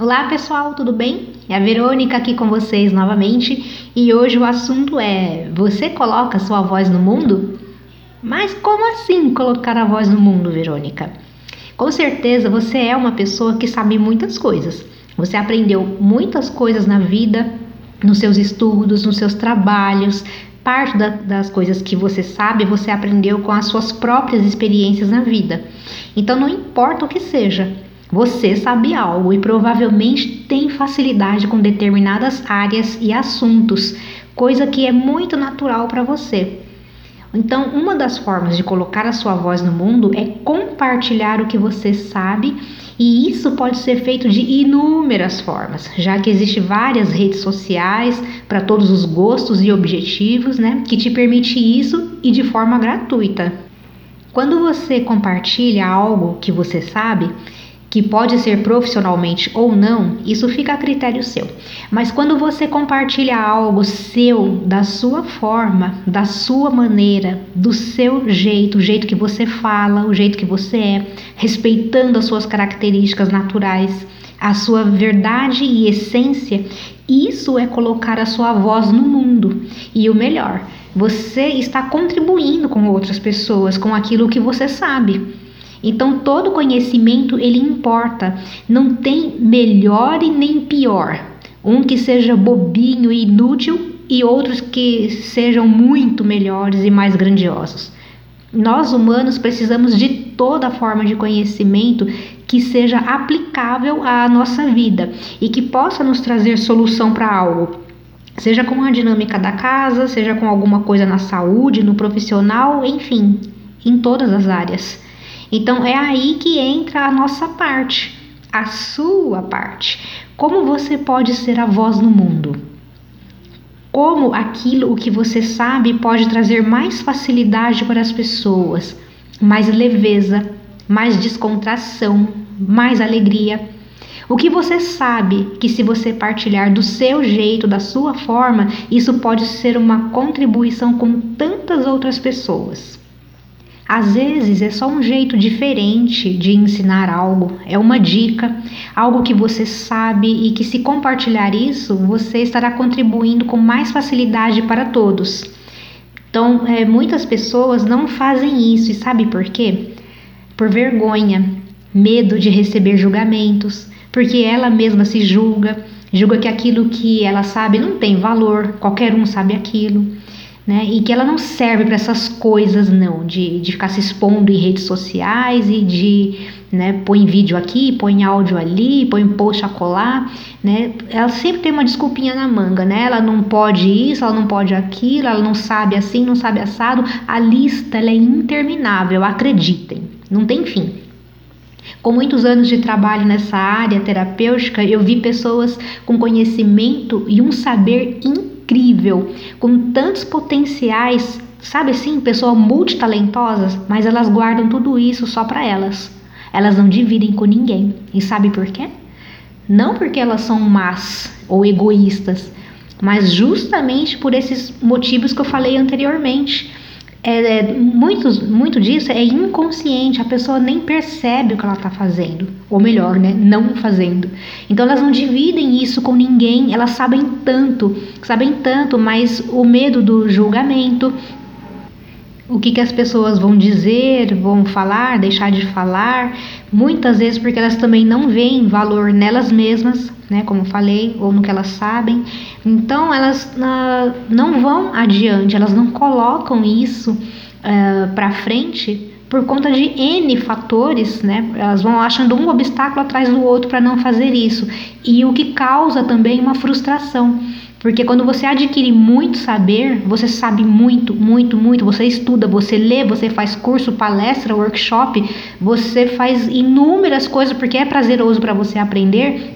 Olá pessoal, tudo bem? É a Verônica aqui com vocês novamente e hoje o assunto é: você coloca sua voz no mundo? Mas como assim colocar a voz no mundo, Verônica? Com certeza você é uma pessoa que sabe muitas coisas. Você aprendeu muitas coisas na vida, nos seus estudos, nos seus trabalhos. Parte da, das coisas que você sabe, você aprendeu com as suas próprias experiências na vida. Então, não importa o que seja, você sabe algo e provavelmente tem facilidade com determinadas áreas e assuntos, coisa que é muito natural para você. Então, uma das formas de colocar a sua voz no mundo é compartilhar o que você sabe, e isso pode ser feito de inúmeras formas, já que existem várias redes sociais para todos os gostos e objetivos, né, que te permite isso e de forma gratuita. Quando você compartilha algo que você sabe, que pode ser profissionalmente ou não, isso fica a critério seu. Mas quando você compartilha algo seu, da sua forma, da sua maneira, do seu jeito, o jeito que você fala, o jeito que você é, respeitando as suas características naturais, a sua verdade e essência, isso é colocar a sua voz no mundo. E o melhor, você está contribuindo com outras pessoas, com aquilo que você sabe. Então todo conhecimento ele importa, não tem melhor e nem pior. Um que seja bobinho e inútil e outros que sejam muito melhores e mais grandiosos. Nós humanos precisamos de toda forma de conhecimento que seja aplicável à nossa vida e que possa nos trazer solução para algo. Seja com a dinâmica da casa, seja com alguma coisa na saúde, no profissional, enfim, em todas as áreas. Então é aí que entra a nossa parte, a sua parte. Como você pode ser a voz no mundo? Como aquilo o que você sabe pode trazer mais facilidade para as pessoas, mais leveza, mais descontração, mais alegria. O que você sabe que se você partilhar do seu jeito, da sua forma, isso pode ser uma contribuição com tantas outras pessoas. Às vezes é só um jeito diferente de ensinar algo, é uma dica, algo que você sabe e que, se compartilhar isso, você estará contribuindo com mais facilidade para todos. Então, é, muitas pessoas não fazem isso e sabe por quê? Por vergonha, medo de receber julgamentos, porque ela mesma se julga, julga que aquilo que ela sabe não tem valor, qualquer um sabe aquilo né? E que ela não serve para essas coisas, não, de, de ficar se expondo em redes sociais e de, né, põe vídeo aqui, põe áudio ali, põe post a colar, né? Ela sempre tem uma desculpinha na manga, né? Ela não pode isso, ela não pode aquilo, ela não sabe assim, não sabe assado. A lista é interminável, acreditem, não tem fim. Com muitos anos de trabalho nessa área terapêutica, eu vi pessoas com conhecimento e um saber incrível incrível, com tantos potenciais, sabe assim, pessoas multitalentosas, mas elas guardam tudo isso só para elas. Elas não dividem com ninguém. E sabe por quê? Não porque elas são más ou egoístas, mas justamente por esses motivos que eu falei anteriormente é, é, muito disso é inconsciente, a pessoa nem percebe o que ela está fazendo, ou melhor, né, não fazendo. Então elas não dividem isso com ninguém, elas sabem tanto, sabem tanto, mas o medo do julgamento, o que, que as pessoas vão dizer, vão falar, deixar de falar, muitas vezes porque elas também não veem valor nelas mesmas, né, como falei, ou no que elas sabem. Então elas uh, não vão adiante, elas não colocam isso uh, ah, para frente por conta de N fatores, né? Elas vão achando um obstáculo atrás do outro para não fazer isso. E o que causa também uma frustração. Porque quando você adquire muito saber, você sabe muito, muito, muito, você estuda, você lê, você faz curso, palestra, workshop, você faz inúmeras coisas porque é prazeroso para você aprender.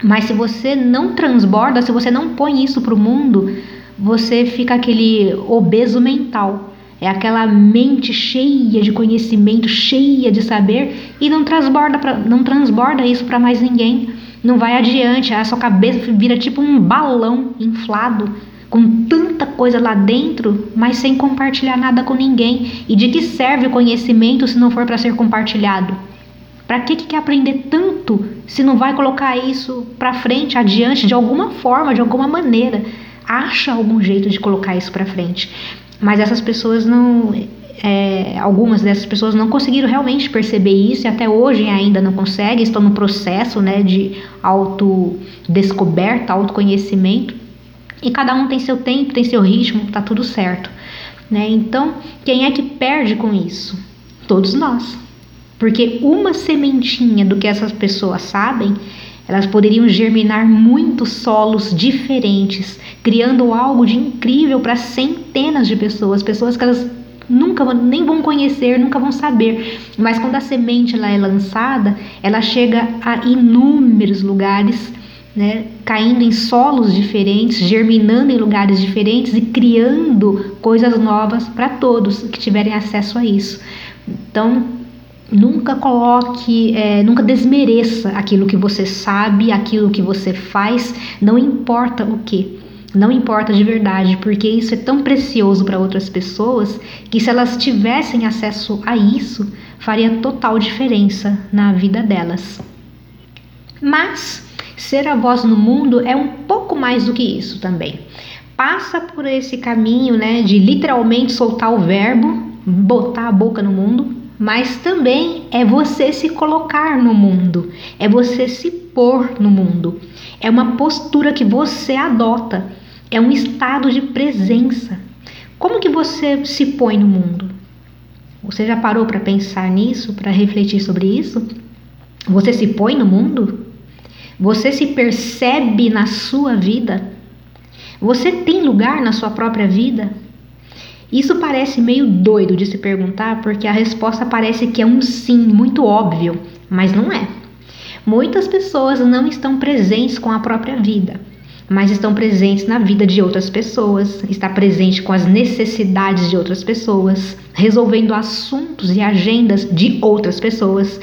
Mas se você não transborda, se você não põe isso para o mundo, você fica aquele obeso mental. É aquela mente cheia de conhecimento, cheia de saber e não transborda, pra, não transborda isso para mais ninguém não vai adiante, a sua cabeça vira tipo um balão inflado com tanta coisa lá dentro, mas sem compartilhar nada com ninguém. E de que serve o conhecimento se não for para ser compartilhado? Para que, que quer aprender tanto se não vai colocar isso para frente, adiante, de alguma forma, de alguma maneira? Acha algum jeito de colocar isso para frente. Mas essas pessoas não. É, algumas dessas pessoas não conseguiram realmente perceber isso e até hoje ainda não conseguem, estão no processo né, de autodescoberta, autoconhecimento. E cada um tem seu tempo, tem seu ritmo, tá tudo certo. Né? Então, quem é que perde com isso? Todos nós. Porque uma sementinha do que essas pessoas sabem, elas poderiam germinar muitos solos diferentes, criando algo de incrível para centenas de pessoas, pessoas que elas nunca nem vão conhecer, nunca vão saber. Mas quando a semente ela é lançada, ela chega a inúmeros lugares, né, caindo em solos diferentes, germinando em lugares diferentes e criando coisas novas para todos que tiverem acesso a isso. Então, Nunca coloque, é, nunca desmereça aquilo que você sabe, aquilo que você faz, não importa o que. Não importa de verdade, porque isso é tão precioso para outras pessoas que se elas tivessem acesso a isso, faria total diferença na vida delas. Mas ser a voz no mundo é um pouco mais do que isso também. Passa por esse caminho, né, de literalmente soltar o verbo, botar a boca no mundo, mas também é você se colocar no mundo, é você se pôr no mundo. É uma postura que você adota, é um estado de presença. Como que você se põe no mundo? Você já parou para pensar nisso, para refletir sobre isso? Você se põe no mundo? Você se percebe na sua vida? Você tem lugar na sua própria vida? Isso parece meio doido de se perguntar, porque a resposta parece que é um sim muito óbvio, mas não é. Muitas pessoas não estão presentes com a própria vida, mas estão presentes na vida de outras pessoas, está presente com as necessidades de outras pessoas, resolvendo assuntos e agendas de outras pessoas.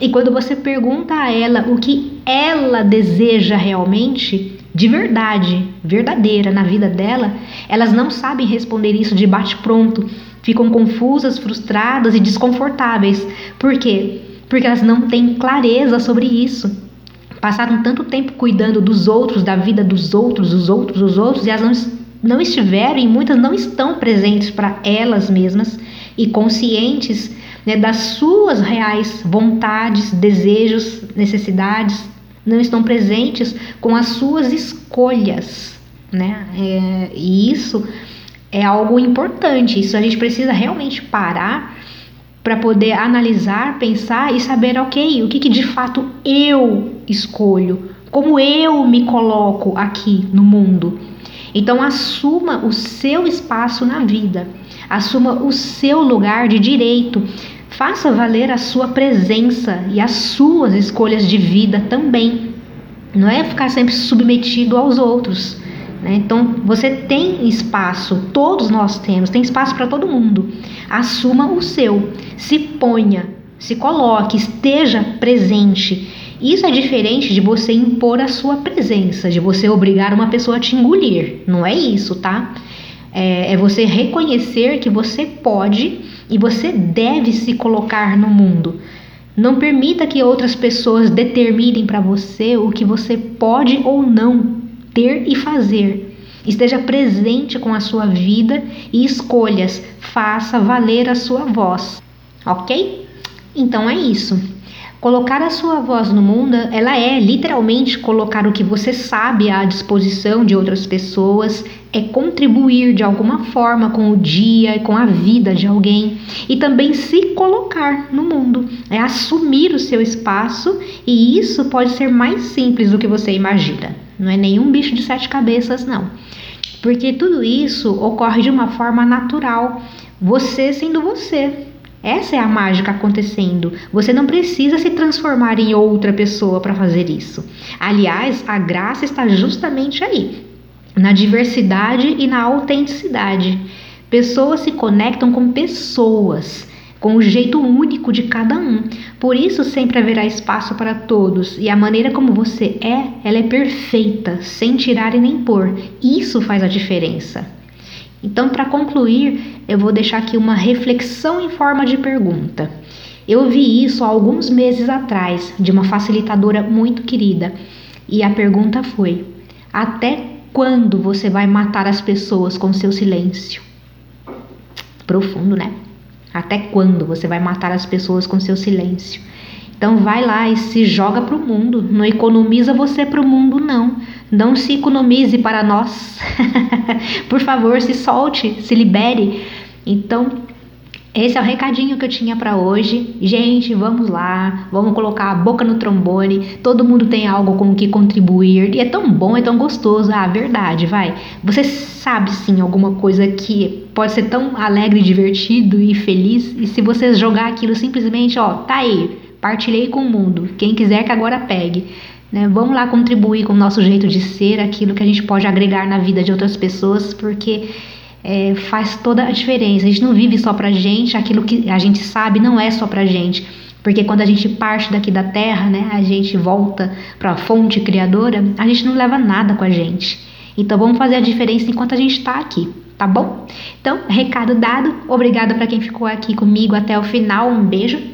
E quando você pergunta a ela o que ela deseja realmente, de verdade, verdadeira na vida dela, elas não sabem responder isso de bate-pronto. Ficam confusas, frustradas e desconfortáveis. Por quê? Porque elas não têm clareza sobre isso. Passaram tanto tempo cuidando dos outros, da vida dos outros, dos outros, dos outros, e elas não, não estiveram e muitas não estão presentes para elas mesmas e conscientes né, das suas reais vontades, desejos, necessidades, não estão presentes com as suas escolhas, né? É, e isso é algo importante. Isso a gente precisa realmente parar para poder analisar, pensar e saber, ok, o que, que de fato eu escolho, como eu me coloco aqui no mundo. Então assuma o seu espaço na vida, assuma o seu lugar de direito. Faça valer a sua presença e as suas escolhas de vida também. Não é ficar sempre submetido aos outros. Né? Então, você tem espaço, todos nós temos, tem espaço para todo mundo. Assuma o seu, se ponha, se coloque, esteja presente. Isso é diferente de você impor a sua presença, de você obrigar uma pessoa a te engolir. Não é isso, tá? É, é você reconhecer que você pode e você deve se colocar no mundo. Não permita que outras pessoas determinem para você o que você pode ou não ter e fazer. Esteja presente com a sua vida e escolhas. Faça valer a sua voz. Ok? Então é isso. Colocar a sua voz no mundo, ela é literalmente colocar o que você sabe à disposição de outras pessoas, é contribuir de alguma forma com o dia e com a vida de alguém e também se colocar no mundo, é assumir o seu espaço e isso pode ser mais simples do que você imagina. Não é nenhum bicho de sete cabeças, não. Porque tudo isso ocorre de uma forma natural, você sendo você, essa é a mágica acontecendo. Você não precisa se transformar em outra pessoa para fazer isso. Aliás, a graça está justamente aí, na diversidade e na autenticidade. Pessoas se conectam com pessoas, com o jeito único de cada um. Por isso sempre haverá espaço para todos e a maneira como você é, ela é perfeita, sem tirar e nem pôr. Isso faz a diferença. Então, para concluir, eu vou deixar aqui uma reflexão em forma de pergunta. Eu vi isso há alguns meses atrás de uma facilitadora muito querida e a pergunta foi: até quando você vai matar as pessoas com seu silêncio? Profundo, né? Até quando você vai matar as pessoas com seu silêncio? Então vai lá e se joga para o mundo. Não economiza você para o mundo, não. Não se economize para nós. Por favor, se solte, se libere. Então, esse é o recadinho que eu tinha para hoje. Gente, vamos lá, vamos colocar a boca no trombone. Todo mundo tem algo com o que contribuir e é tão bom, é tão gostoso. Ah, verdade, vai. Você sabe sim alguma coisa que pode ser tão alegre, divertido e feliz e se você jogar aquilo simplesmente, ó, tá aí, partilhei com o mundo. Quem quiser que agora pegue. Né? Vamos lá contribuir com o nosso jeito de ser, aquilo que a gente pode agregar na vida de outras pessoas, porque é, faz toda a diferença. A gente não vive só pra gente, aquilo que a gente sabe não é só pra gente. Porque quando a gente parte daqui da terra, né, a gente volta para a fonte criadora, a gente não leva nada com a gente. Então vamos fazer a diferença enquanto a gente está aqui, tá bom? Então, recado dado. Obrigada para quem ficou aqui comigo até o final. Um beijo